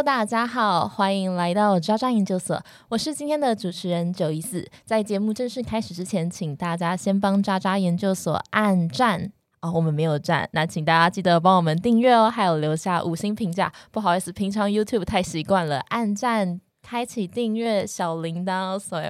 大家好，欢迎来到渣渣研究所，我是今天的主持人九一四。在节目正式开始之前，请大家先帮渣渣研究所按赞哦，我们没有赞，那请大家记得帮我们订阅哦，还有留下五星评价。不好意思，平常 YouTube 太习惯了按赞、开启订阅、小铃铛，所以。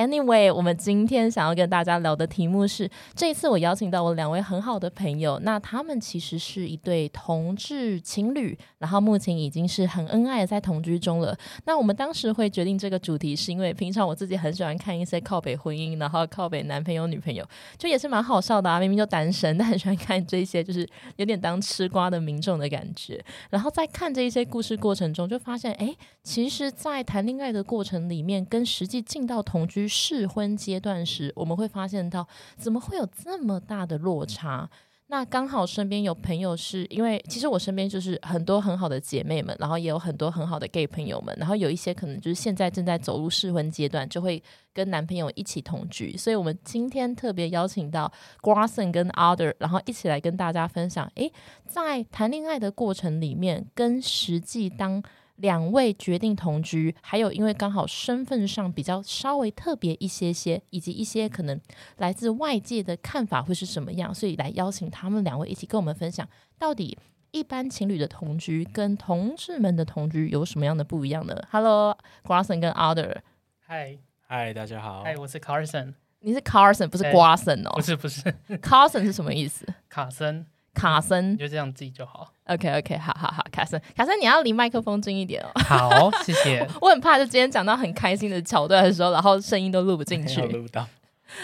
Anyway，我们今天想要跟大家聊的题目是，这一次我邀请到我两位很好的朋友，那他们其实是一对同志情侣，然后目前已经是很恩爱在同居中了。那我们当时会决定这个主题，是因为平常我自己很喜欢看一些靠北婚姻，然后靠北男朋友女朋友，就也是蛮好笑的啊。明明就单身，但很喜欢看这些，就是有点当吃瓜的民众的感觉。然后在看这一些故事过程中，就发现，哎，其实，在谈恋爱的过程里面，跟实际进到同居。适婚阶段时，我们会发现到怎么会有这么大的落差？那刚好身边有朋友是因为，其实我身边就是很多很好的姐妹们，然后也有很多很好的 gay 朋友们，然后有一些可能就是现在正在走入试婚阶段，就会跟男朋友一起同居。所以我们今天特别邀请到 Grasson 跟 Other，然后一起来跟大家分享，诶，在谈恋爱的过程里面，跟实际当。两位决定同居，还有因为刚好身份上比较稍微特别一些些，以及一些可能来自外界的看法会是什么样，所以来邀请他们两位一起跟我们分享，到底一般情侣的同居跟同志们的同居有什么样的不一样呢？Hello，Grasson 跟 Other，嗨嗨，大家好，嗨，我是 Carson，你是 Carson 不是 Grasson 哦，不是不是，Carson 是什么意思？卡森。卡森，你就这样记就好。OK OK，好好好，卡森，卡森，你要离麦克风近一点哦。好，谢谢。我很怕，就今天讲到很开心的桥段的时候，然后声音都录不进去。录不到。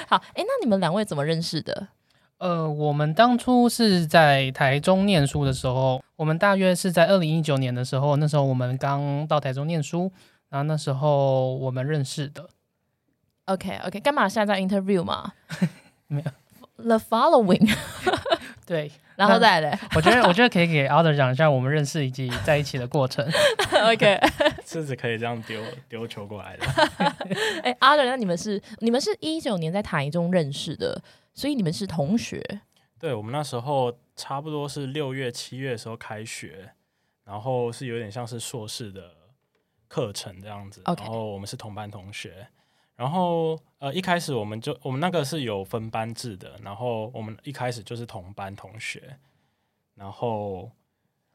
好，哎，那你们两位怎么认识的？呃，我们当初是在台中念书的时候，我们大约是在二零一九年的时候，那时候我们刚到台中念书，然后那时候我们认识的。OK OK，干嘛现在在 interview 吗？没有。The following。对。然后再来，我觉得我觉得可以给 Other 讲一下我们认识以及在一起的过程。OK，狮子可以这样丢丢球过来的？哎，Other，那你们是你们是一九年在台中认识的，所以你们是同学。对，我们那时候差不多是六月七月的时候开学，然后是有点像是硕士的课程这样子。OK，然后我们是同班同学。然后，呃，一开始我们就我们那个是有分班制的，然后我们一开始就是同班同学，然后，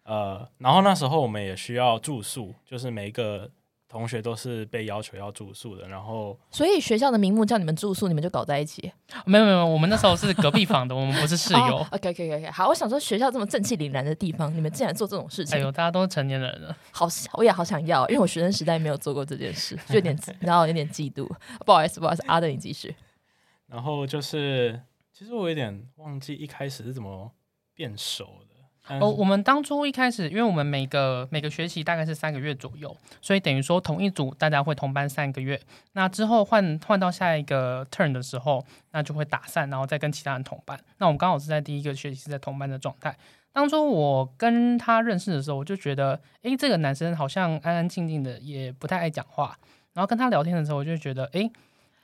呃，然后那时候我们也需要住宿，就是每一个。同学都是被要求要住宿的，然后所以学校的名目叫你们住宿，你们就搞在一起？没有没有，我们那时候是隔壁房的，我们不是室友。OK OK OK，好，我想说学校这么正气凛然的地方，你们竟然做这种事情？哎呦，大家都是成年人了，好，我也好想要，因为我学生时代没有做过这件事，就有点然后有点嫉妒。不好意思，不好意思，阿德你继续。然后就是，其实我有点忘记一开始是怎么变熟的。哦，我们当初一开始，因为我们每个每个学期大概是三个月左右，所以等于说同一组大家会同班三个月。那之后换换到下一个 turn 的时候，那就会打散，然后再跟其他人同班。那我们刚好是在第一个学期是在同班的状态。当初我跟他认识的时候，我就觉得，诶，这个男生好像安安静静的，也不太爱讲话。然后跟他聊天的时候，我就觉得，诶，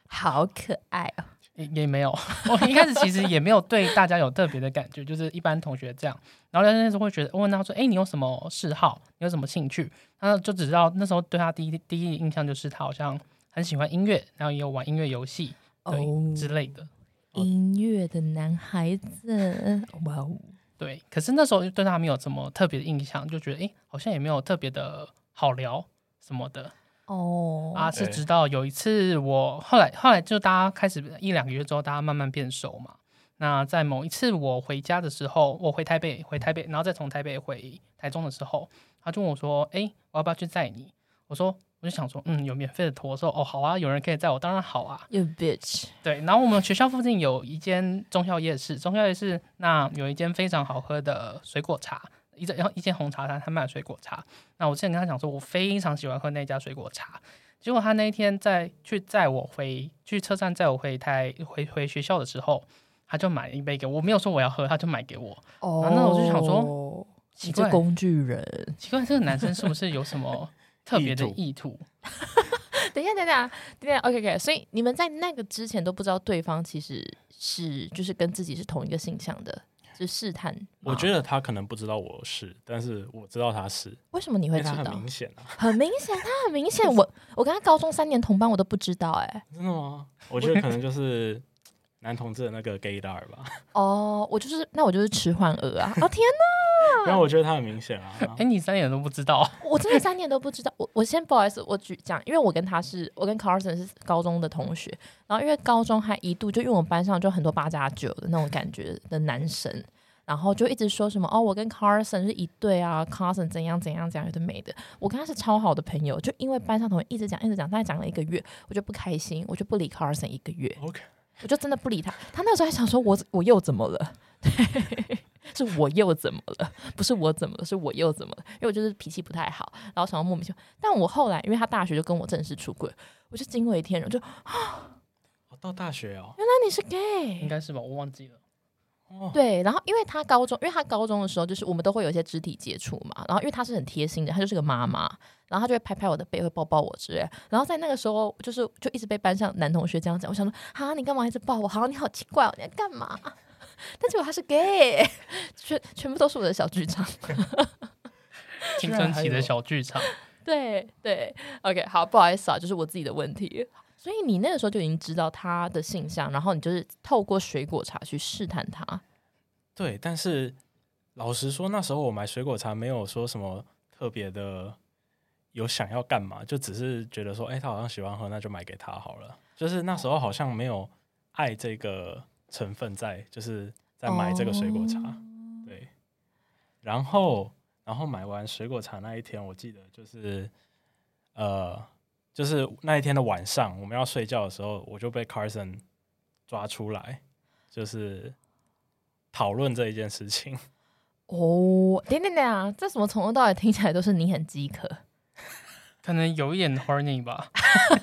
好可爱哦。也也没有，我一开始其实也没有对大家有特别的感觉，就是一般同学这样。然后聊天的时候会觉得，问他说：“哎，你有什么嗜好？你有什么兴趣？”他就只知道那时候对他第一第一印象就是他好像很喜欢音乐，然后也有玩音乐游戏对之类的。音乐的男孩子，哇哦！对，可是那时候对他没有什么特别的印象，就觉得哎，好像也没有特别的好聊什么的。哦啊，是直到有一次，我后来后来就大家开始一两个月之后，大家慢慢变熟嘛。那在某一次我回家的时候，我回台北，回台北，然后再从台北回台中的时候，他就问我说：“哎，我要不要去载你？”我说：“我就想说，嗯，有免费的托，说哦，好啊，有人可以载我，当然好啊。” You bitch。对，然后我们学校附近有一间中校夜市，中校夜市那有一间非常好喝的水果茶。一然后一间红茶摊，他卖水果茶。那我之前跟他讲说，我非常喜欢喝那家水果茶。结果他那一天在去载我回去车站载我回台回回学校的时候，他就买了一杯给我。我没有说我要喝，他就买给我。哦，那我就想说，奇怪，工具人，奇怪，这个男生是不是有什么 特别的意图？等一下，等一下，等一下，OK OK。所以你们在那个之前都不知道对方其实是就是跟自己是同一个形象的。就试探。我觉得他可能不知道我是，但是我知道他是，为什么你会知道？明显啊。很明显，他很明显。我我跟他高中三年同班，我都不知道哎、真的吗？我觉得可能就是男同志的那个 gaydar 吧，哦，我就是那我就是迟缓儿啊！哦天因为我觉得他很明显啊。哎，你三点 都不知道，我真的三年都不知道。我我先不好意思，我举讲，因为我跟他是我跟 Carson 是高中的同学，然后因为高中还一度就因为我们班上就很多八加九的那种感觉的男生。然后就一直说什么哦，我跟 Carson 是一对啊，Carson 怎样怎样怎样，有的没的。我跟他是超好的朋友，就因为班上同学一直讲一直讲，大概讲了一个月，我就不开心，我就不理 Carson 一个月。OK，我就真的不理他。他那时候还想说我我又怎么了？对，是我又怎么了？不是我怎么了，是我又怎么了？因为我就是脾气不太好，然后想要莫名其妙。但我后来因为他大学就跟我正式出轨，我就惊为天人，我就哦，到大学哦，原来你是 gay 应。该是吧？我忘记了。哦，对，然后因为他高中，因为他高中的时候，就是我们都会有一些肢体接触嘛。然后因为他是很贴心的，他就是个妈妈，然后他就会拍拍我的背，会抱抱我之类。然后在那个时候，就是就一直被班上男同学这样讲，我想说，啊，你干嘛一直抱我？好，你好奇怪哦，你在干嘛？但结果他是 gay，全全部都是我的小剧场。青春期的小剧场，对对，OK，好，不好意思啊，就是我自己的问题。所以你那个时候就已经知道他的性向，然后你就是透过水果茶去试探他。对，但是老实说，那时候我买水果茶没有说什么特别的，有想要干嘛，就只是觉得说，哎、他好像喜欢喝，那就买给他好了。就是那时候好像没有爱这个成分在，就是在买这个水果茶。哦对，然后然后买完水果茶那一天，我记得就是呃，就是那一天的晚上，我们要睡觉的时候，我就被 Carson 抓出来，就是讨论这一件事情。哦，点点点啊，这怎么从头到尾听起来都是你很饥渴？可能有一点 horny 吧。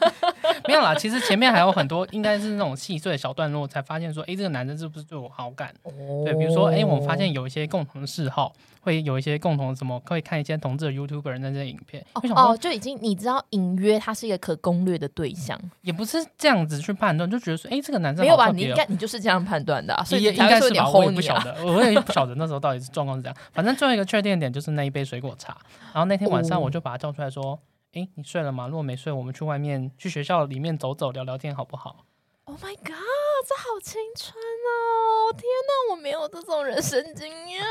没有啦，其实前面还有很多，应该是那种细碎的小段落，才发现说，哎，这个男生是不是对我好感？哦对，比如说，哎，我们发现有一些共同的嗜好，会有一些共同的什么，会看一些同志的 YouTuber 那些影片。哦就已经你知道隐约他是一个可攻略的对象，也不是这样子去判断，就觉得说，哎，这个男生没有吧？你应该你就是这样判断的啊、所以应该是吧，我也 horny 啊。不晓得，我也不晓得那时候到底是状况是怎样。反正最后一个确定点就是那一杯水果茶。然后那天晚上哦我就把他叫出来说：“诶，你睡了吗？如果没睡，我们去外面去学校里面走走聊聊天好不好 Oh my god，这好青春哦！天哪，我没有这种人生经验。？”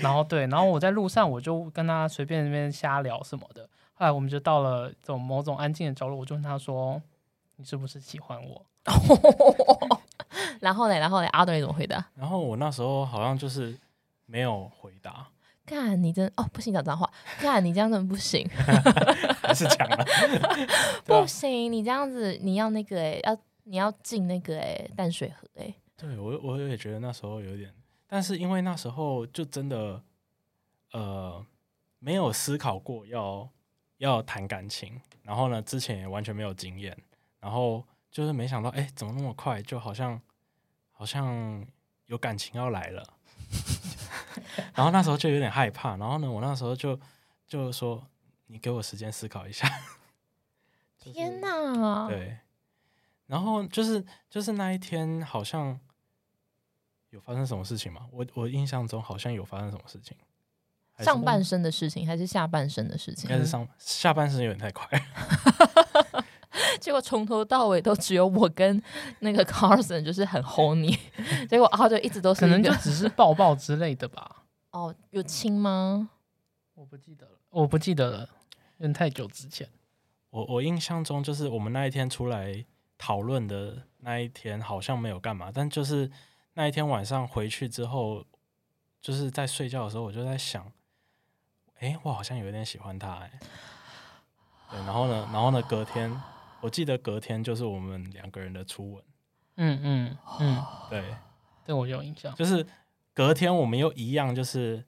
然后对，然后我在路上我就跟他随便那边瞎聊什么的。后来我们就到了这种某种安静的角落，我就问他说：“你是不是喜欢我 然后呢，然后呢，阿德你怎么回答？然后我那时候好像就是没有回答，看你真哦，不行讲脏话，看你这样子不行，还是讲了。不行，你这样子你要那个哎、要你要进那个哎、淡水河哎、对我我也觉得那时候有点，但是因为那时候就真的呃没有思考过要要谈感情，然后呢之前也完全没有经验，然后就是没想到哎怎么那么快就好像好像有感情要来了，然后那时候就有点害怕，然后呢我那时候就就说你给我时间思考一下，就是天哪！对，然后就是就是那一天好像有发生什么事情吗？我我印象中好像有发生什么事情，上半身的事情还是下半身的事情应？该是上下半身有点太快，结果从头到尾都只有我跟那个 Carson 就是很 horny，结果阿德一直都？”是可能就只是抱抱之类的吧，哦，有亲吗？我不记得了，我不记得了，因为太久之前。我我印象中就是我们那一天出来讨论的那一天好像没有干嘛，但就是那一天晚上回去之后，就是在睡觉的时候，我就在想，哎、我好像有点喜欢他、哎，对，然后呢，然后呢，隔天我记得隔天就是我们两个人的初吻，嗯嗯嗯，对，对我有印象。就是隔天我们又一样，就是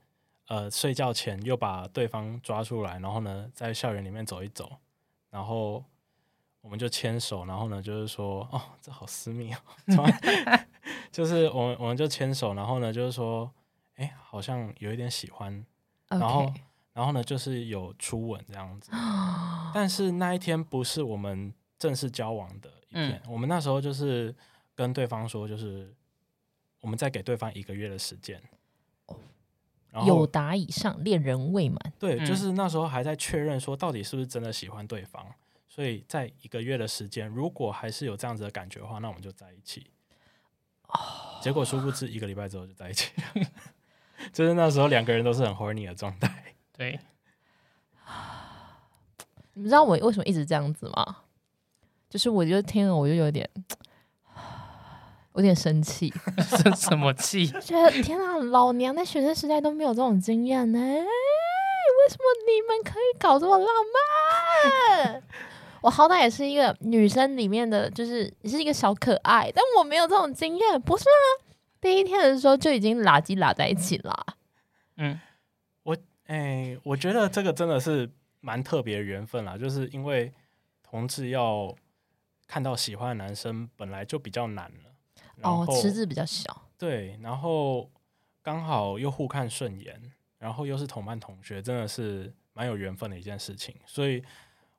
呃睡觉前又把对方抓出来，然后呢在校园里面走一走，然后我们就牵手，然后呢就是说哦这好私密哦，就是我们我们就牵手，然后呢就是说哎好像有一点喜欢，然后然后呢就是有初吻这样子，但是那一天不是我们正式交往的一天，我们那时候就是跟对方说就是我们再给对方一个月的时间。然有后达以上，恋人未满。对，就嗯是那时候还在确认说到底是不是真的喜欢对方，所以在一个月的时间，如果还是有这样子的感觉的话，那我们就在一起。结果殊不知一个礼拜之后就在一起了，就是那时候两个人都是很 horny 的状态。对，你们知道我为什么一直这样子吗？就是我就听了我就有点，有点生气，生什么气？觉得天啊，老娘在学生时代都没有这种经验呢、为什么你们可以搞这么浪漫？我好歹也是一个女生里面的，就是也是一个小可爱，但我没有这种经验，不是啊？第一天的时候就已经拉鸡拉在一起了。嗯，我哎、我觉得这个真的是蛮特别的缘分啦，就是因为同志要看到喜欢的男生本来就比较难了。然哦，池子比较小，对，然后刚好又互看顺眼，然后又是同班同学，真的是蛮有缘分的一件事情。所以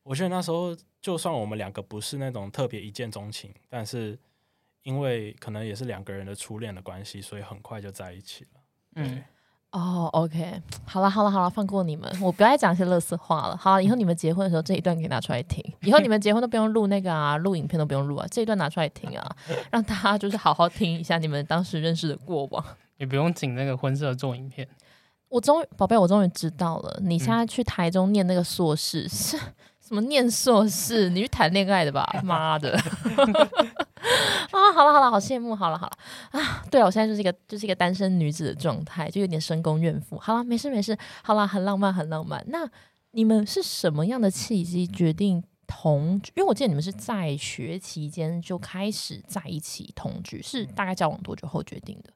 我觉得那时候，就算我们两个不是那种特别一见钟情，但是因为可能也是两个人的初恋的关系，所以很快就在一起了。嗯，哦，OK，好了好了好了，放过你们，我不要再讲一些乐色话了。好了，以后你们结婚的时候这一段可以拿出来听，以后你们结婚都不用录那个啊，录影片都不用录啊，这一段拿出来听啊，让大家就是好好听一下你们当时认识的过往。也不用紧那个婚摄做影片。我终于，宝贝，我终于知道了，你现在去台中念那个硕士是 什么？念硕士？你去谈恋爱的吧？妈的！啊，好了好了，好羡慕，好了好了啊！对了，我现在就是一个就是一个单身女子的状态，就有点深宫怨妇。好了，没事没事，好了，很浪漫很浪漫。那你们是什么样的契机决定同居？因为我记得你们是在学期间就开始在一起同居，是大概交往多久后决定的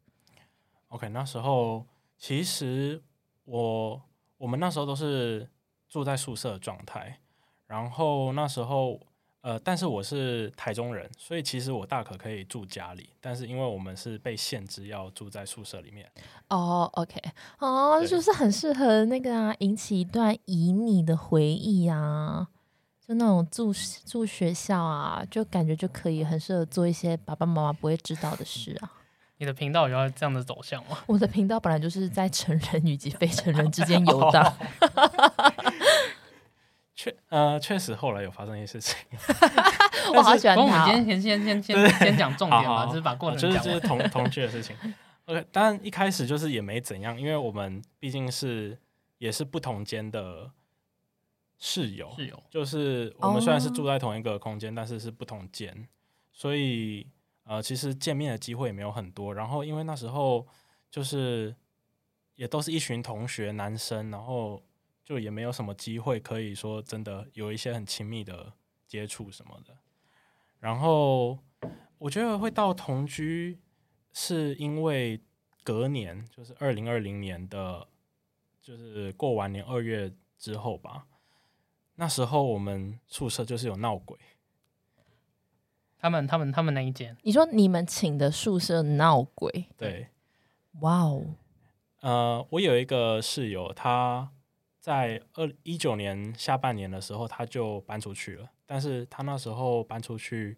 ？OK，那时候其实我我们那时候都是住在宿舍的状态，然后那时候呃，但是我是台中人，所以其实我大可可以住家里，但是因为我们是被限制要住在宿舍里面，哦、o k 哦，对就是很适合那个啊，引起一段旖旎的回忆啊，就那种住住学校啊，就感觉就可以很适合做一些爸爸妈妈不会知道的事啊。你的频道有要这样的走向吗？我的频道本来就是在成人以及非成人之间游荡，确呃确实后来有发生一些事情，我好喜欢不过我们今天先先先先先讲重点嘛，好好好就是把过程就是就是。同同居的事情。OK，当然一开始就是也没怎样，因为我们毕竟是也是不同间的室友，室友，就是我们虽然是哦住在同一个空间，但是是不同间，所以呃，其实见面的机会也没有很多。然后因为那时候就是也都是一群同学男生，然后就也没有什么机会可以说真的有一些很亲密的接触什么的。然后我觉得会到同居，是因为隔年就是二零二零年的，就是过完年二月之后吧。那时候我们宿舍就是有闹鬼，他们他们他们那一间，你说你们请的宿舍闹鬼，对，哇哦，呃，我有一个室友，他在二一九年下半年的时候他就搬出去了，但是他那时候搬出去，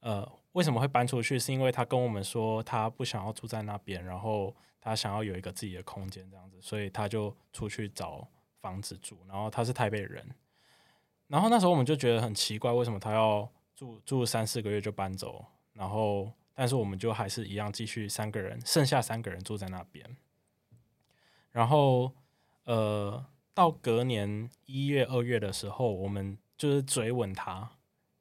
呃，为什么会搬出去？是因为他跟我们说他不想要住在那边，然后他想要有一个自己的空间这样子，所以他就出去找房子住。然后他是台北人，然后那时候我们就觉得很奇怪，为什么他要住住三四个月就搬走？然后，但是我们就还是一样继续三个人，剩下三个人住在那边。然后，呃，到隔年一月、二月的时候，我们就是追问他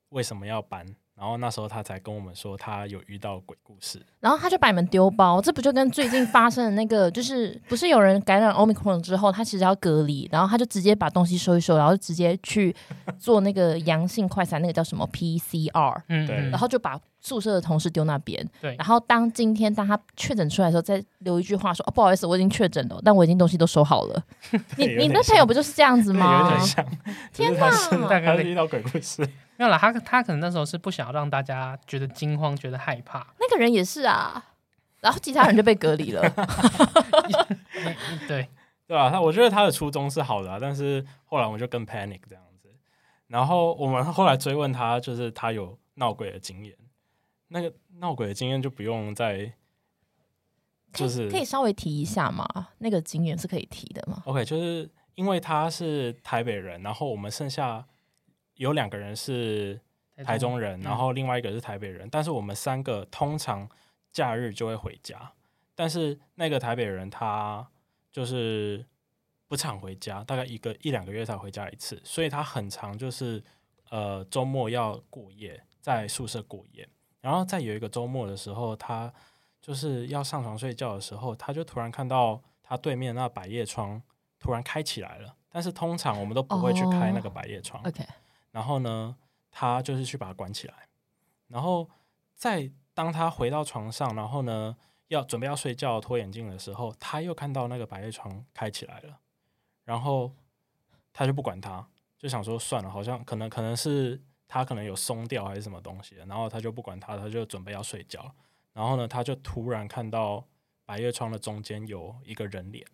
为什么要搬，然后那时候他才跟我们说他有遇到鬼故事。然后他就把你们丢包，这不就跟最近发生的那个，就是不是有人感染 Omicron 之后，他其实要隔离，然后他就直接把东西收一收，然后就直接去做那个阳性快筛，那个叫什么 PCR，嗯，对嗯然后就把宿舍的同事丢那边。对然后当今天当他确诊出来的时候，再留一句话说：“哦，不好意思，我已经确诊了，但我已经东西都收好了。”你你那朋友不就是这样子吗，有吗点？像，天哪他是遇到鬼故事。没有啦，他他可能那时候是不想要让大家觉得惊慌，觉得害怕。那个人也是啊，然后其他人就被隔离了。嗯 对，对啊，他我觉得他的初衷是好的、啊，但是后来我们就更 panic 这样子。然后我们后来追问他，就是他有闹鬼的经验，那个闹鬼的经验就不用再就是可以稍微提一下吗？那个经验是可以提的吗？OK，就是因为他是台北人，然后我们剩下有两个人是台中人，嗯。然后另外一个是台北人，但是我们三个通常假日就会回家，但是那个台北人他就是不常回家，大概一个一两个月才回家一次，所以他很长就是呃周末要过夜，在宿舍过夜，然后在有一个周末的时候，他就是要上床睡觉的时候，他就突然看到他对面那百叶窗突然开起来了，但是通常我们都不会去开那个百叶窗。OK，然后呢，他就是去把它关起来，然后在当他回到床上，然后呢要准备要睡觉脱眼镜的时候，他又看到那个百叶窗开起来了，然后他就不管他，就想说算了，好像可能可能是他可能有松掉还是什么东西，然后他就不管他，他就准备要睡觉，然后呢他就突然看到百叶窗的中间有一个人脸。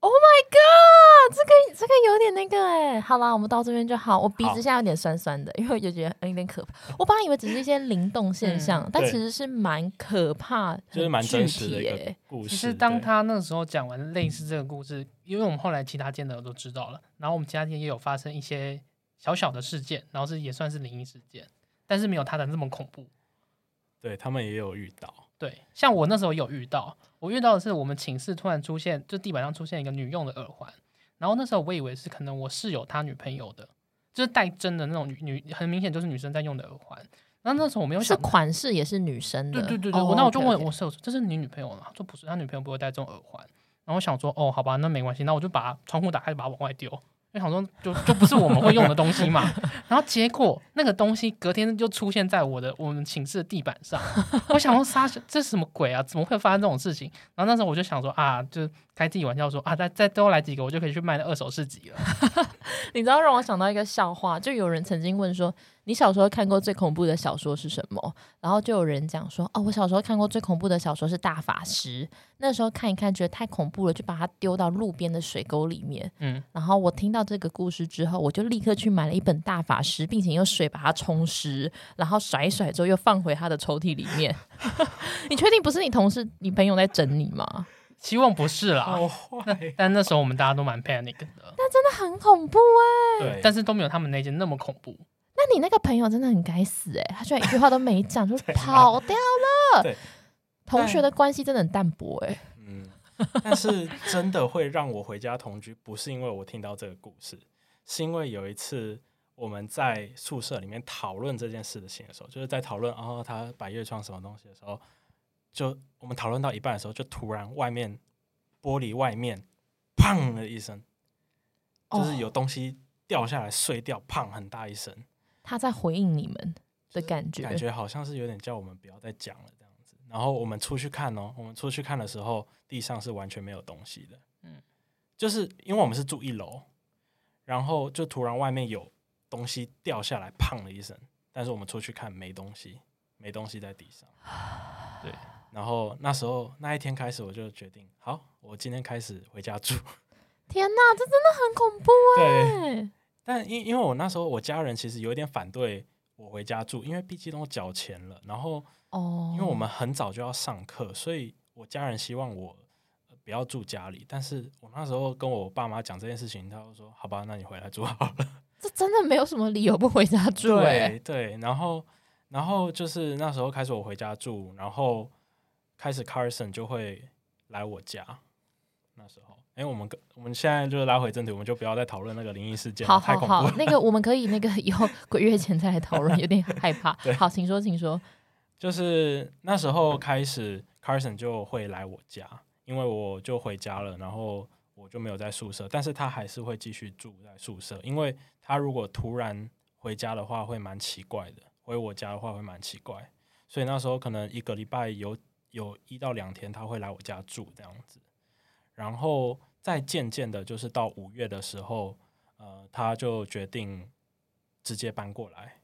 Oh my god，这个这个有点那个哎、好啦，我们到这边就好。我鼻子现在有点酸酸的，因为我就觉得有点可怕。我本来以为只是一些灵动现象，但其实是蛮可怕，就是蛮真实的故事。其实当他那时候讲完类似这个故事，因为我们后来其他间的都知道了，然后我们其他间也有发生一些小小的事件，然后是也算是灵异事件，但是没有他的那么恐怖。对他们也有遇到，对，像我那时候有遇到，我遇到的是我们寝室突然出现，就地板上出现一个女用的耳环，然后那时候我以为是可能我室友他女朋友的，就是带针的那种女女，很明显就是女生在用的耳环。然后那时候我没有是款式也是女生的。对对对对，哦我那我就问我室友说：“这是你女朋友吗？”他说：“不是，他女朋友不会戴这种耳环。”然后我想说：“哦，好吧，那没关系。”那我就把窗户打开，把它往外丢，因为想说就就不是我们会用的东西嘛。然后结果那个东西隔天就出现在我的我们寝室的地板上。我想说：“杀这是什么鬼啊？怎么会发生这种事情？”然后那时候我就想说：“啊，就开自己玩笑说啊，再再多来几个，我就可以去卖二手市集了。你知道让我想到一个笑话，就有人曾经问说，你小时候看过最恐怖的小说是什么？然后就有人讲说，哦，我小时候看过最恐怖的小说是《大法师》，那时候看一看觉得太恐怖了，就把它丢到路边的水沟里面。”嗯，然后我听到这个故事之后，我就立刻去买了一本《大法师》，并且用水把它冲湿，然后甩一甩之后又放回他的抽屉里面。你确定不是你同事、你朋友在整你吗？希望不是啦。但那时候我们大家都蛮 panic 的，那真的很恐怖哎、对，但是都没有他们那间那么恐怖。那你那个朋友真的很该死哎、他居然一句话都没讲就 对跑掉了。对。同学的关系真的很淡薄哎、嗯，但是真的会让我回家同居，不是因为我听到这个故事，是因为有一次我们在宿舍里面讨论这件事的情的时候，就是在讨论哦，他百叶窗什么东西的时候，就我们讨论到一半的时候，就突然外面玻璃外面砰的一声，就是有东西掉下来碎掉，砰很大一声，他在回应你们的感觉。感觉好像是有点叫我们不要再讲了这样子。然后我们出去看哦，我们出去看的时候，地上是完全没有东西的。嗯嗯，就是因为我们是住一楼，然后就突然外面有东西掉下来，砰的一声。但是我们出去看没东西，没东西在地上。对，然后那时候那一天开始，我就决定，好，我今天开始回家住。天哪，这真的很恐怖对，哎、但因因为我那时候我家人其实有一点反对我回家住，因为毕竟都缴钱了，然后哦，因为我们很早就要上课，所以我家人希望我呃不要住家里。但是我那时候跟我爸妈讲这件事情，他就说：“好吧，那你回来住好了。这真的没有什么理由不回家住哎、对对，然后然后就是那时候开始我回家住，然后开始 Carson 就会来我家。那时候，哎，我们跟我们现在就拉回正题，我们就不要再讨论那个灵异事件了，好好好那个我们可以那个 以后鬼月前再来讨论，有点害怕 对。好，请说，请说。就是那时候开始，Carson 就会来我家，因为我就回家了，然后我就没有在宿舍，但是他还是会继续住在宿舍，因为他如果突然回家的话，会蛮奇怪的，回我家的话会蛮奇怪，所以那时候可能一个礼拜有有一到两天他会来我家住这样子，然后再渐渐的，就是到五月的时候，呃，他就决定直接搬过来，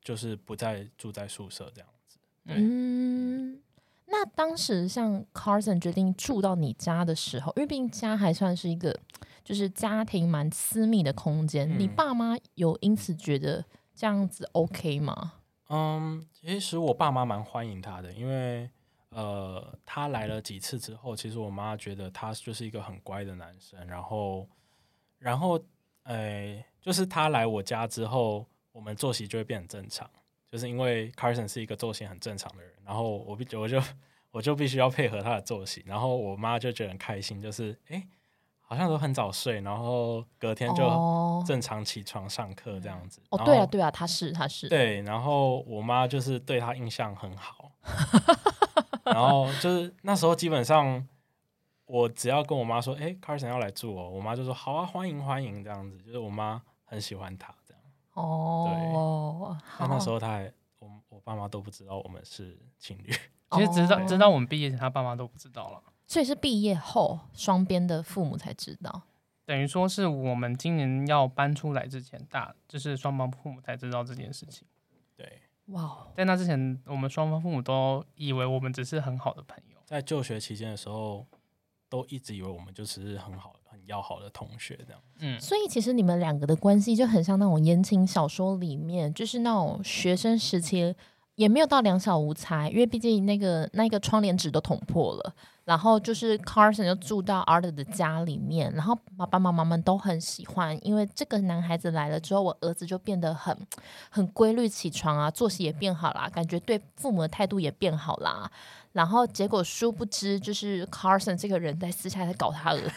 就是不再住在宿舍这样子。对嗯，那当时像 Carson 决定住到你家的时候，因为毕竟家还算是一个就是家庭蛮私密的空间，嗯你爸妈有因此觉得这样子 OK 吗？嗯，其实我爸妈蛮欢迎他的，因为呃，他来了几次之后，其实我妈觉得他就是一个很乖的男生，然后，然后，诶、就是他来我家之后，我们作息就会变很正常，就是因为 Carson 是一个作息很正常的人，然后我必我就我就必须要配合他的作息，然后我妈就觉得很开心，就是哎、好像都很早睡，然后隔天就哦正常起床上课这样子。哦，对啊对啊，他是他是，对，然后我妈就是对他印象很好，然后就是那时候基本上我只要跟我妈说，哎、c a r s o n 要来住哦，我妈就说好啊，欢迎欢迎这样子，就是我妈很喜欢他这样。哦，对那那时候他还我我爸妈都不知道我们是情侣，其实直到哦直到我们毕业前，他爸妈都不知道了。所以是毕业后双边的父母才知道。等于说是我们今年要搬出来之前，大就是双方父母才知道这件事情。对，哇哦，在那之前，我们双方父母都以为我们只是很好的朋友。在就学期间的时候，都一直以为我们就是很好很要好的同学这样。嗯，所以其实你们两个的关系就很像那种言情小说里面，就是那种学生时期，也没有到两小无猜，因为毕竟那个那个窗帘纸都捅破了。然后就是 Carson 就住到 Art 的家里面，然后爸爸妈妈们都很喜欢，因为这个男孩子来了之后，我儿子就变得很很规律起床啊，作息也变好啦，感觉对父母的态度也变好啦。然后结果殊不知，就是 Carson 这个人在私下在搞他儿子。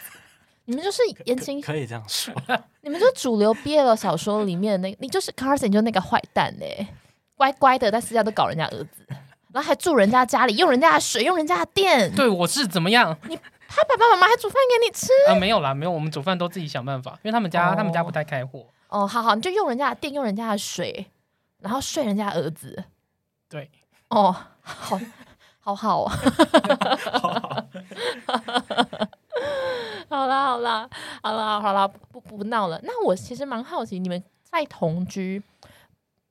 你们就是言情可以这样说，你们就主流 BL 小说里面的那个，你就是 Carson，就那个坏蛋嘞、乖乖的在私下都搞人家儿子，然后还住人家家里，用人家的水，用人家的电，对我是怎么样？你他爸爸妈妈还煮饭给你吃。啊，没有啦，没有，我们煮饭都自己想办法，因为他们家、哦他们家不太开火。哦，好好，你就用人家的电，用人家的水，然后睡人家儿子。对，哦，好，好好啊。好啦，好啦，好啦，好啦，不不闹了。那我其实蛮好奇，你们在同居，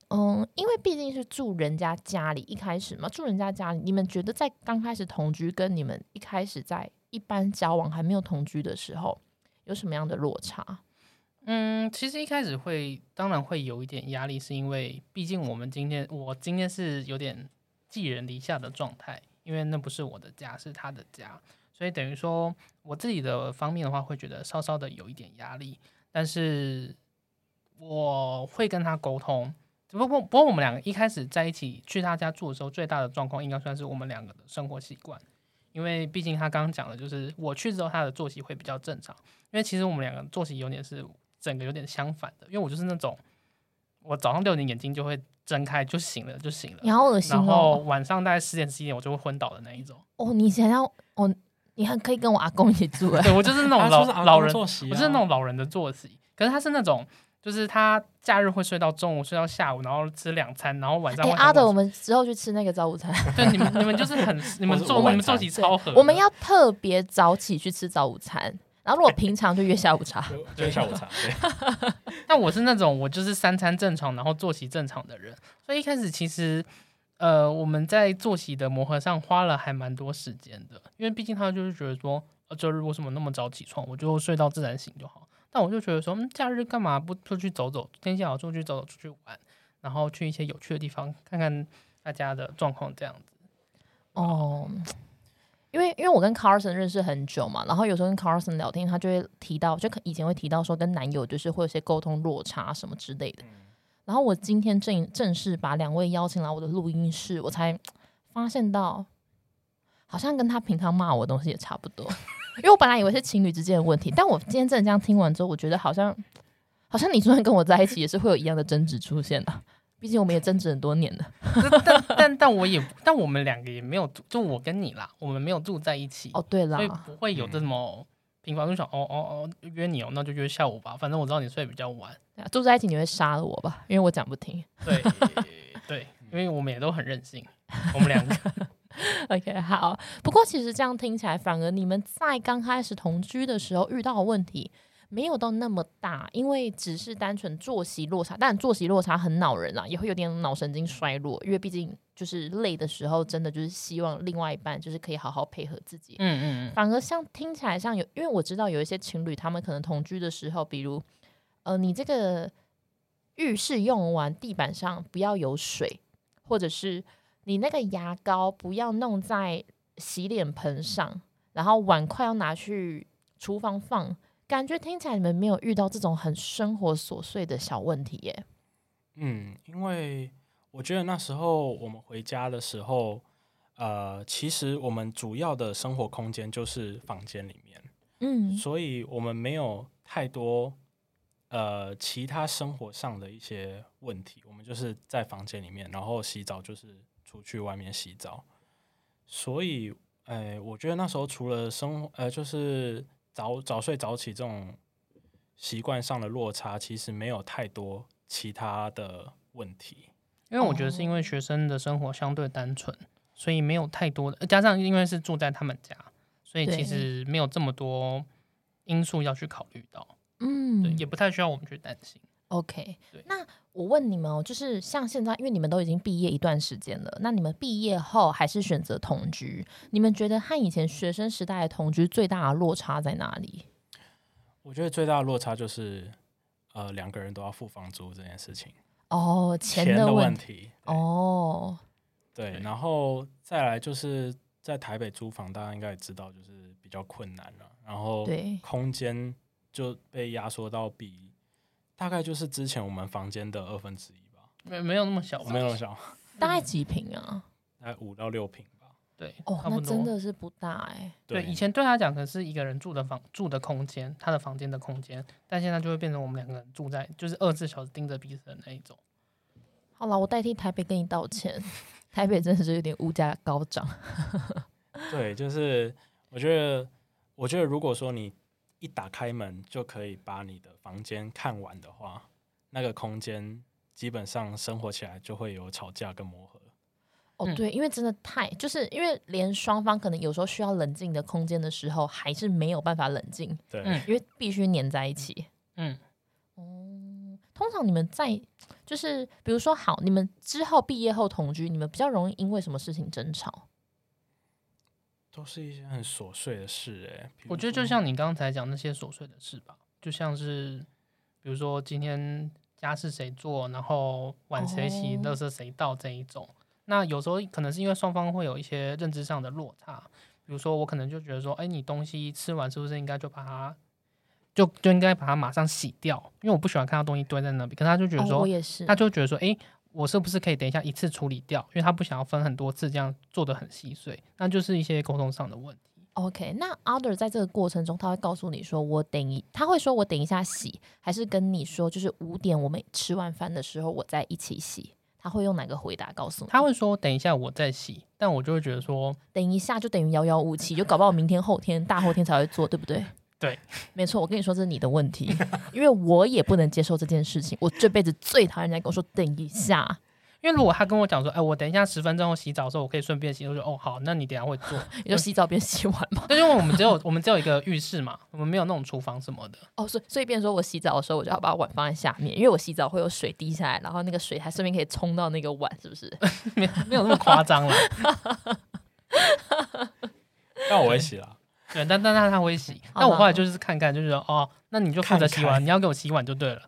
嗯，因为毕竟是住人家家里，一开始嘛，住人家家里，你们觉得在刚开始同居，跟你们一开始在一般交往还没有同居的时候，有什么样的落差？嗯，其实一开始会，当然会有一点压力，是因为毕竟我们今天，我今天是有点寄人篱下的状态，因为那不是我的家，是他的家，所以等于说我自己的方面的话，会觉得稍稍的有一点压力，但是我会跟他沟通。只不过，不过我们两个一开始在一起去他家住的时候，最大的状况应该算是我们两个的生活习惯，因为毕竟他刚刚讲的就是我去之后，他的作息会比较正常。因为其实我们两个作息有点是整个有点相反的，因为我就是那种我早上六点眼睛就会睁开就醒了就醒了，你好恶心然后哦！晚上大概十点十一点我就会昏倒的那一种。哦，你想要哦，你还可以跟我阿公一起住 哎。对我就是那种老老人，作息啊我就是那种老人的作息。可是他是那种，就是他假日会睡到中午，睡到下午，然后吃两餐，然后晚上阿德，我们之后去吃那个早午餐。睡对你们你们就是很 你们我是作你们作我晚餐息超合，我们要特别早起去吃早午餐，然后如果平常就约下午茶。就就是下午茶，对，但我是那种我就是三餐正常，然后作息正常的人，所以一开始其实呃我们在作息的磨合上花了还蛮多时间的，因为毕竟他就是觉得说，呃周日为什么那么早起床，我就睡到自然醒就好。但我就觉得说，嗯，假日干嘛不出去走走？天气好出去走走，出去玩，然后去一些有趣的地方看看大家的状况，这样子。哦，因为因为我跟 Carson 认识很久嘛，然后有时候跟 Carson 聊天，他就会提到，就以前会提到说跟男友就是会有些沟通落差什么之类的。然后我今天正正式把两位邀请来我的录音室，我才发现到，好像跟他平常骂我的东西也差不多。因为我本来以为是情侣之间的问题，但我今天真的这样听完之后，我觉得好像好像你 就算跟我在一起，也是会有一样的争执出现的。毕竟我们也争执很多年了。但但但但我也，但我们两个也没有住，就我跟你啦，我们没有住在一起。哦，对啦所以，不会有这么频繁，就想哦哦哦约你哦，那就约下午吧，反正我知道你睡比较晚。对啊住在一起你会杀了我吧？因为我讲不听。对对，因为我们也都很任性，我们两个 OK，好。不过其实这样听起来，反而你们在刚开始同居的时候遇到的问题没有到那么大，因为只是单纯作息落差。但作息落差很恼人啊，也会有点脑神经衰弱，因为毕竟就是累的时候，真的就是希望另外一半就是可以好好配合自己。嗯嗯嗯，反而像听起来像有，因为我知道有一些情侣，他们可能同居的时候，比如呃，你这个浴室用完地板上不要有水，或者是你那个牙膏不要弄在洗脸盆上，然后碗筷要拿去厨房放，感觉听起来你们没有遇到这种很生活琐碎的小问题耶。嗯，因为我觉得那时候我们回家的时候，呃，其实我们主要的生活空间就是房间里面，嗯所以我们没有太多呃其他生活上的一些问题，我们就是在房间里面，然后洗澡就是出去外面洗澡，所以，哎，我觉得那时候除了生活呃就是早早睡早起这种习惯上的落差，其实没有太多其他的问题。因为我觉得是因为学生的生活相对单纯，所以没有太多的，呃加上因为是住在他们家，所以其实没有这么多因素要去考虑到，嗯对，也不太需要我们去担心。OK 对。那我问你们哦，就是像现在，因为你们都已经毕业一段时间了，那你们毕业后还是选择同居，你们觉得和以前学生时代的同居最大的落差在哪里？我觉得最大的落差就是，呃，两个人都要付房租这件事情，哦，钱钱的的问题。哦，对，对然后再来就是在台北租房，大家应该也知道，就是比较困难了。然后对，空间就被压缩到比大概就是之前我们房间的二分之一吧，没没有那么小吧，没有那么小，大概几平啊？大概五到六平吧。对，哦，差不多。那真的是不大哎、对，以前对他讲可能是一个人住的房住的空间，他的房间的空间，但现在就会变成我们两个人住在，就是二十四小时盯着彼此的那一种。好了，我代替台北跟你道歉，台北真的是有点物价高涨。对，就是我觉得，我觉得如果说你一打开门就可以把你的房间看完的话，那个空间基本上生活起来就会有吵架跟磨合。哦，嗯对，因为真的太，就是因为连双方可能有时候需要冷静的空间的时候，还是没有办法冷静，对，嗯因为必须黏在一起。嗯，哦，通常你们在就是比如说好，你们之后毕业后同居，你们比较容易因为什么事情争吵？都是一些很琐碎的事哎、比如我觉得就像你刚才讲那些琐碎的事吧，就像是比如说今天家事谁做，然后碗谁洗，哦垃圾谁倒这一种。那有时候可能是因为双方会有一些认知上的落差，比如说我可能就觉得说，哎，你东西吃完是不是应该就把它就就应该把它马上洗掉？因为我不喜欢看到东西堆在那边。可是他就觉得哦，说，我也是他。就觉得说，诶，我是不是可以等一下一次处理掉？因为他不想要分很多次，这样做的很细碎，那就是一些沟通上的问题。OK，那 Other 在这个过程中，他会告诉你说，我等一，他会说我等一下洗，还是跟你说，就是五点我们吃完饭的时候，我再一起洗。他会用哪个回答告诉你？他会说等一下我再洗，但我就会觉得说，等一下就等于遥遥无期，就搞不好明天、后天、大后天才会做，对不对？对，没错。我跟你说，这是你的问题，因为我也不能接受这件事情。我这辈子最讨厌人家跟我说等一下，因为如果他跟我讲说，哎，我等一下十分钟后洗澡的时候，我可以顺便洗，我说哦好，那你等一下会做。你就洗澡边洗碗嘛。对，因为我们只有我们只有一个浴室嘛，我们没有那种厨房什么的。哦，所以所以变说我洗澡的时候，我就要把碗放在下面，因为我洗澡会有水滴下来，然后那个水还顺便可以冲到那个碗，是不是？没有没有那么夸张了。那我会洗啦。对，但但但他会洗。好吧那我后来就是看看，就是说哦，那你就负责洗碗，看看你要给我洗碗就对了，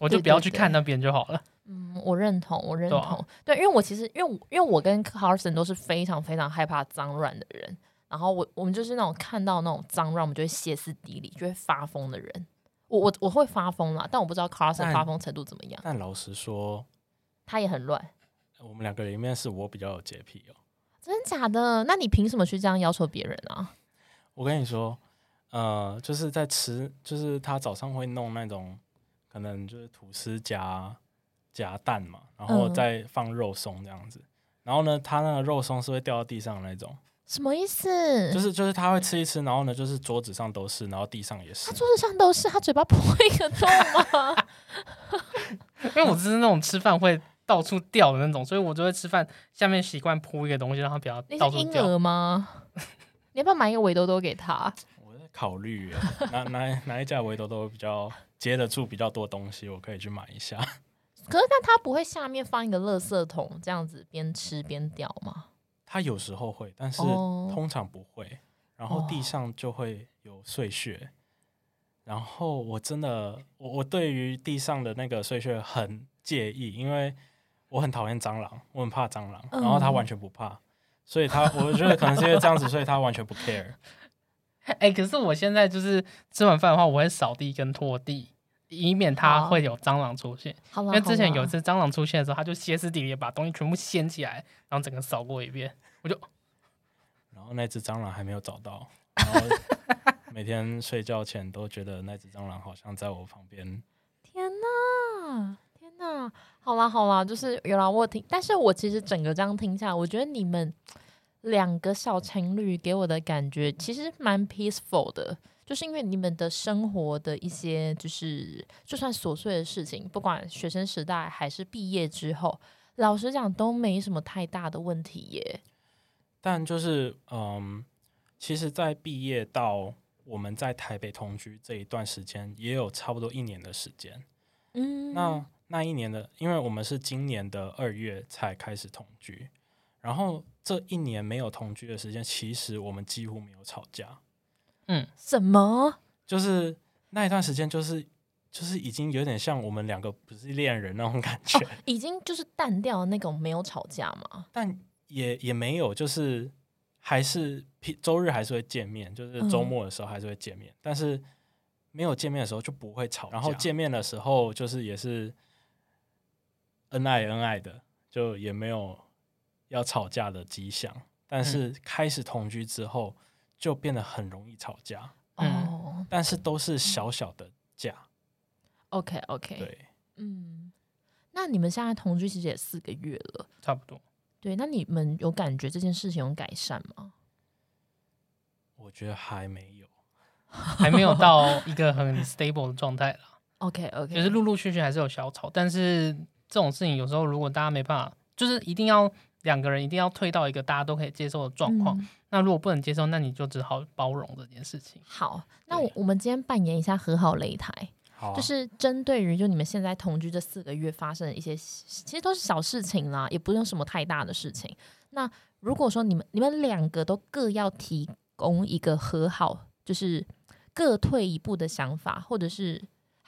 我就不要去看那边就好了。嗯，我认同，我认对啊同。对，因为我其实因为我因为我跟 Carson 都是非常非常害怕脏乱的人，然后我我们就是那种看到那种脏乱，我们就会歇斯底里，就会发疯的人。我我我会发疯啦，但我不知道 Carson 发疯程度怎么样。但老实说，他也很乱，我们两个里面是我比较有洁癖哦。真假的？那你凭什么去这样要求别人啊？我跟你说，呃，就是在吃，就是他早上会弄那种，可能就是吐司夹夹蛋嘛，然后嗯再放肉松这样子。然后呢，他那个肉松是会掉到地上的那种，什么意思？就是就是他会吃一吃，然后呢，就是桌子上都是，然后地上也是他。桌子上都是，他嘴巴破一个洞吗？因为我就是那种吃饭会到处掉的那种，所以我就会吃饭下面习惯铺一个东西，让它不要你到处掉。是婴儿吗？你要不要买一个围兜兜给他？我在考虑耶 哪哪哪一家围兜兜比较接得住比较多东西，我可以去买一下。可是那他不会下面放一个垃圾桶，这样子边吃边掉吗？他有时候会，但是哦通常不会。然后地上就会有碎屑，然后我真的，我我对于地上的那个碎屑很介意，因为我很讨厌蟑螂，我很怕蟑螂，然后他嗯完全不怕，所以他 我觉得可能是因为这样子，所以他完全不 care。哎、可是我现在就是吃完饭的话，我会扫地跟拖地，以免它好会有蟑螂出现。好，因为之前有一次蟑螂出现的时候，他就歇斯底里把东西全部掀起来，然后整个扫过一遍。我就然后那只蟑螂还没有找到，然后每天睡觉前都觉得那只蟑螂好像在我旁边。天哪，天哪！好啦好啦，就是有啦，我听，但是我其实整个这样听下来，我觉得你们两个小情侣给我的感觉其实蛮 peaceful 的，就是因为你们的生活的一些就是就算琐碎的事情，不管学生时代还是毕业之后，老实讲都没什么太大的问题耶。但就是嗯，其实，在毕业到我们在台北同居这一段时间，也有差不多一年的时间。嗯，那那一年的，因为我们是今年的二月才开始同居，然后这一年没有同居的时间，其实我们几乎没有吵架，嗯什么？就是那一段时间，就是就是已经有点像我们两个不是恋人那种感觉，已经就是淡掉那种没有吵架嘛？但也也没有，就是还是平周日还是会见面，就是周末的时候还是会见面，但是没有见面的时候就不会吵，然后见面的时候就是也是恩爱恩爱的，就也没有要吵架的迹象。但是开始同居之后，就变得很容易吵架，嗯哦但是都是小小的架。，OK OK，对，嗯，那你们现在同居其实也四个月了，差不多。对，那你们有感觉这件事情有改善吗？我觉得还没有。还没有到一个很 stable 的状态啦，OK OK，就是陆陆续续还是有小吵，但是这种事情有时候如果大家没办法，就是一定要两个人一定要退到一个大家都可以接受的状况。嗯那如果不能接受，那你就只好包容这件事情。好，那我我们今天扮演一下和好擂台，啊，就是针对于就你们现在同居这四个月发生的一些，其实都是小事情啦，也不用什么太大的事情。那如果说你们你们两个都各要提供一个和好，就是各退一步的想法，或者是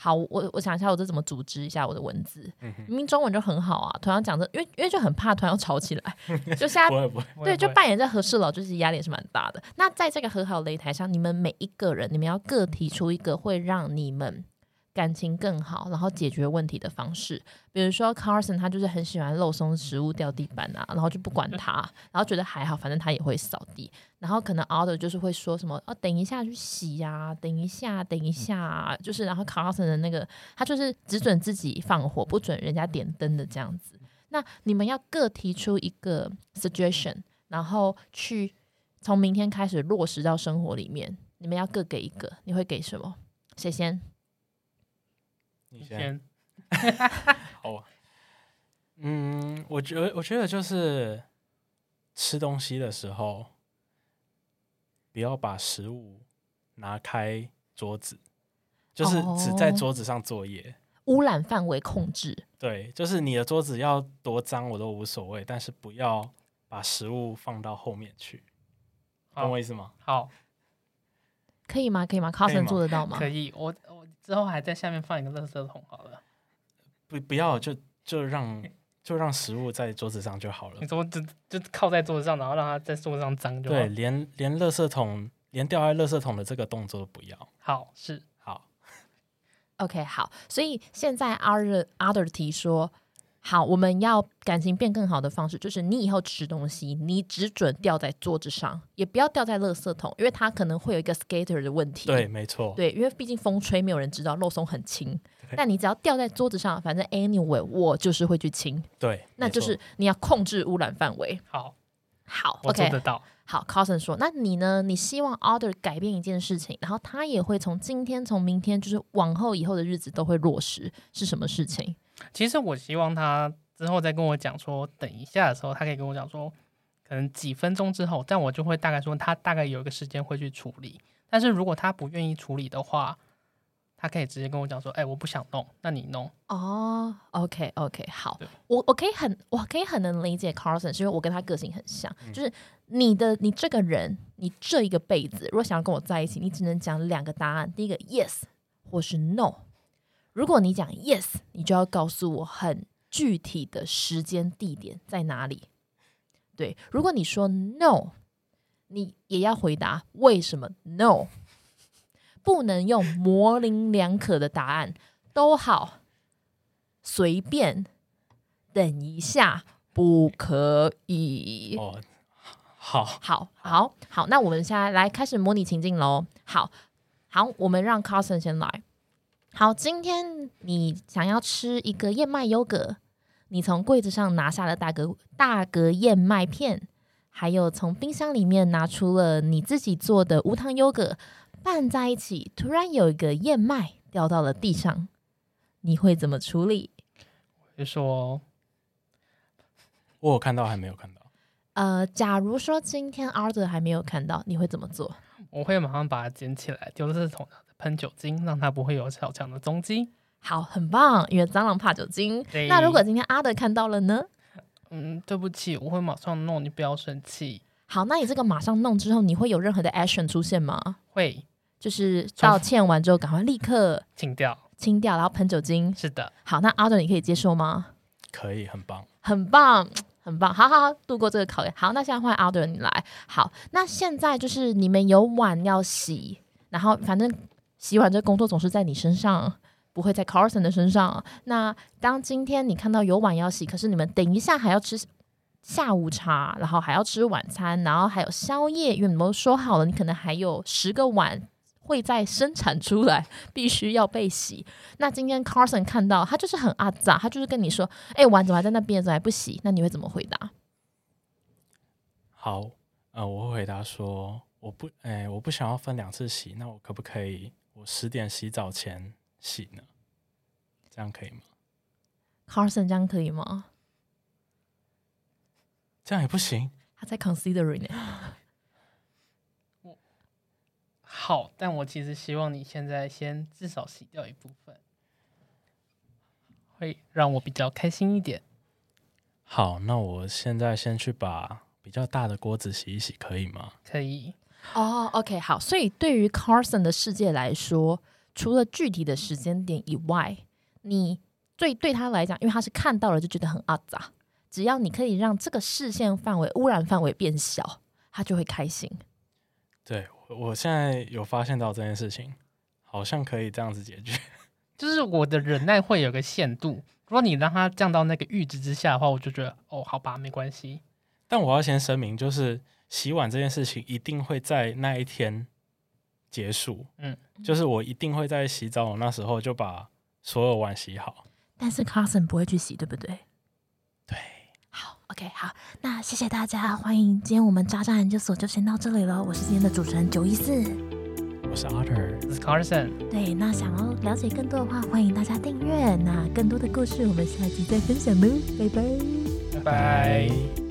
好，我我想一下，我这怎么组织一下我的文字？嗯明明中文就很好啊，突然讲这，因为因为就很怕突然要吵起来，就现在不会，对，就扮演这和事佬，就是压力也是蛮大的。那在这个和好擂台上，你们每一个人，你们要各提出一个会让你们感情更好，然后解决问题的方式。比如说，Carson 他就是很喜欢漏松食物掉地板啊，然后就不管他，然后觉得还好，反正他也会扫地。然后可能 Other 就是会说什么哦，等一下去洗呀、等一下，等一下啊、就是然后 Carson 的那个他就是只准自己放火，不准人家点灯的这样子。那你们要各提出一个 suggestion，然后去从明天开始落实到生活里面。你们要各给一个，你会给什么？谁先？你先先 好啊。嗯，我觉得我觉得就是吃东西的时候，不要把食物拿开桌子，就是只在哦桌子上作业。污染范围控制。对，就是你的桌子要多脏我都无所谓，但是不要把食物放到后面去，懂我意思吗？好可以吗？可以吗以？Carson 做得到吗可？以，我我之后还在下面放一个垃圾桶好了。不不要就就让就让食物在桌子上就好了你。说就就靠在桌子上，然后让它在桌子上脏就好。对，连连垃圾桶连掉在垃圾桶的这个动作都不要。好是好，OK，好，所以现在 Other Other 提说，好，我们要感情变更好的方式，就是你以后吃东西，你只准掉在桌子上，也不要掉在垃圾桶，因为它可能会有一个 scatter 的问题。对，没错。对，因为毕竟风吹，没有人知道肉松很轻，但你只要掉在桌子上，反正 anyway 我就是会去清，对，那就是你要控制污染范围。好，好，OK，我做得到。好，Cousin 说，那你呢？你希望 Other 改变一件事情，然后他也会从今天、从明天，就是往后以后的日子都会落实，是什么事情？其实我希望他之后再跟我讲说，等一下的时候，他可以跟我讲说，可能几分钟之后，但我就会大概说他大概有一个时间会去处理。但是如果他不愿意处理的话，他可以直接跟我讲说，哎、我不想弄，那你弄。哦，OK OK，好，我我可以很我可以很能理解 Carson，是因为我跟他个性很像，嗯就是你的你这个人，你这一个辈子，如果想要跟我在一起，你只能讲两个答案，第一个 yes 或是 no。如果你讲 yes，你就要告诉我很具体的时间地点在哪里。对，如果你说 no，你也要回答为什么 no，不能用模棱两可的答案，都好，随便，等一下，不可以。哦，好，好，好，好，那我们现在来开始模拟情境喽。好，好，我们让 Carson 先来。好，今天你想要吃一个燕麦优格，你从柜子上拿下了大格大格燕麦片，还有从冰箱里面拿出了你自己做的无糖优格，拌在一起，突然有一个燕麦掉到了地上，你会怎么处理？会说我有看到还没有看到？呃，假如说今天 Arthur 还没有看到，你会怎么做？我会马上把它捡起来，丢垃圾桶，喷酒精，让它不会有小强的踪迹。好，很棒，因为蟑螂怕酒精。那如果今天阿德看到了呢？嗯，对不起，我会马上弄，你不要生气。好，那你这个马上弄之后，你会有任何的 action 出现吗？会就是道歉完之后，赶快立刻清掉。清掉，然后喷酒精。是的，好，那阿德你可以接受吗？可以，很棒。很棒，很棒，好好好，度过这个考验。好，那现在换阿德你来。好，那现在就是你们有碗要洗，然后反正洗碗这工作总是在你身上，不会在 Carson 的身上。那当今天你看到有碗要洗，可是你们等一下还要吃下午茶，然后还要吃晚餐，然后还有宵夜，因为你们都说好了，你可能还有十个碗。会再生产出来，必须要被洗。那今天 Carson 看到他就是很阿杂，他就是跟你说：“哎、碗怎么还在那边，怎么还不洗？”那你会怎么回答？好，呃，我会回答说，我不，哎、我不想要分两次洗，那我可不可以我十点洗澡前洗呢？这样可以吗？Carson 这样可以吗？这样也不行。他在 considering 呢、好，但我其实希望你现在先至少洗掉一部分，会让我比较开心一点。好，那我现在先去把比较大的锅子洗一洗，可以吗？可以，哦、o k 好。所以对于 Carson 的世界来说，除了具体的时间点以外，你最对他来讲，因为他是看到了就觉得很阿杂，只要你可以让这个视线范围、污染范围变小，他就会开心。对，我我现在有发现到这件事情，好像可以这样子解决。就是我的忍耐会有个限度。如果你让它降到那个阈值之下的话，我就觉得哦，好吧，没关系。但我要先声明，就是洗碗这件事情一定会在那一天结束。嗯，就是我一定会在洗澡那时候就把所有碗洗好。但是 Carson 不会去洗，对不对？对，好，OK，好，那谢谢大家，欢迎今天我们渣渣研究所就先到这里了。我是今天的主持人九一四。我是 Otter。我是 Carson。对，那想要了解更多的话，欢迎大家订阅。那更多的故事，我们下集再分享喽，拜拜。拜拜。